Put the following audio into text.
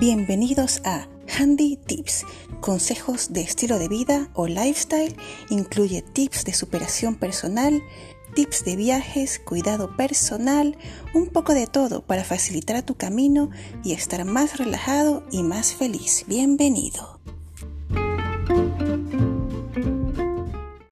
Bienvenidos a Handy Tips, consejos de estilo de vida o lifestyle. Incluye tips de superación personal, tips de viajes, cuidado personal, un poco de todo para facilitar tu camino y estar más relajado y más feliz. Bienvenido.